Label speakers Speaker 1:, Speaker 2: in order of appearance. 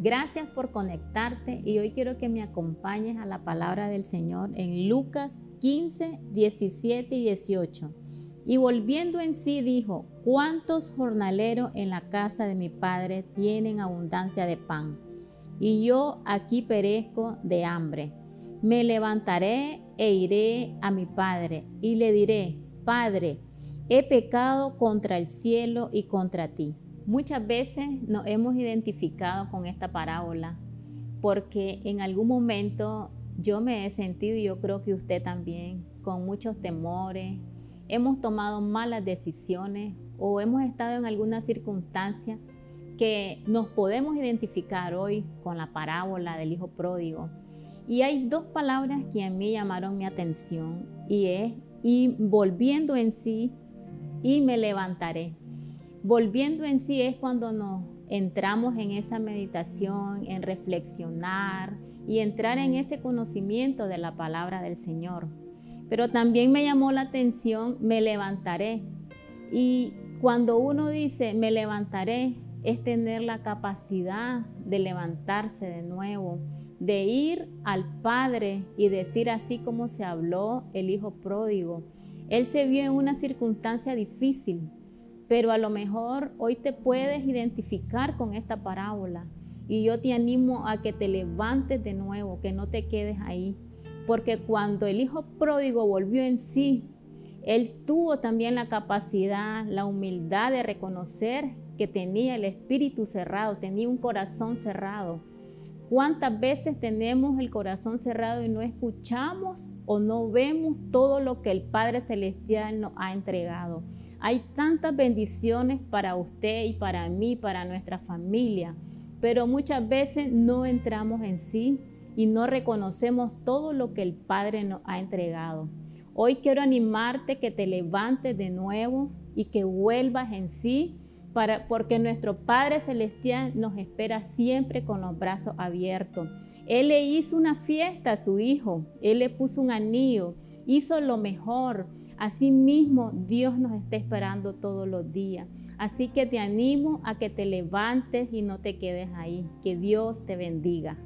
Speaker 1: Gracias por conectarte y hoy quiero que me acompañes a la palabra del Señor en Lucas 15, 17 y 18. Y volviendo en sí dijo, ¿cuántos jornaleros en la casa de mi padre tienen abundancia de pan? Y yo aquí perezco de hambre. Me levantaré e iré a mi padre y le diré, Padre, he pecado contra el cielo y contra ti Muchas veces nos hemos identificado con esta parábola porque en algún momento yo me he sentido, y yo creo que usted también, con muchos temores, hemos tomado malas decisiones o hemos estado en alguna circunstancia que nos podemos identificar hoy con la parábola del Hijo Pródigo. Y hay dos palabras que a mí llamaron mi atención y es, y volviendo en sí, y me levantaré. Volviendo en sí es cuando nos entramos en esa meditación, en reflexionar y entrar en ese conocimiento de la palabra del Señor. Pero también me llamó la atención, me levantaré. Y cuando uno dice, me levantaré, es tener la capacidad de levantarse de nuevo, de ir al Padre y decir así como se habló el Hijo pródigo. Él se vio en una circunstancia difícil, pero a lo mejor hoy te puedes identificar con esta parábola y yo te animo a que te levantes de nuevo, que no te quedes ahí, porque cuando el hijo pródigo volvió en sí, él tuvo también la capacidad, la humildad de reconocer que tenía el espíritu cerrado, tenía un corazón cerrado. ¿Cuántas veces tenemos el corazón cerrado y no escuchamos o no vemos todo lo que el Padre Celestial nos ha entregado? Hay tantas bendiciones para usted y para mí, para nuestra familia, pero muchas veces no entramos en sí y no reconocemos todo lo que el Padre nos ha entregado. Hoy quiero animarte que te levantes de nuevo y que vuelvas en sí porque nuestro Padre Celestial nos espera siempre con los brazos abiertos. Él le hizo una fiesta a su hijo, Él le puso un anillo, hizo lo mejor. Asimismo, Dios nos está esperando todos los días. Así que te animo a que te levantes y no te quedes ahí. Que Dios te bendiga.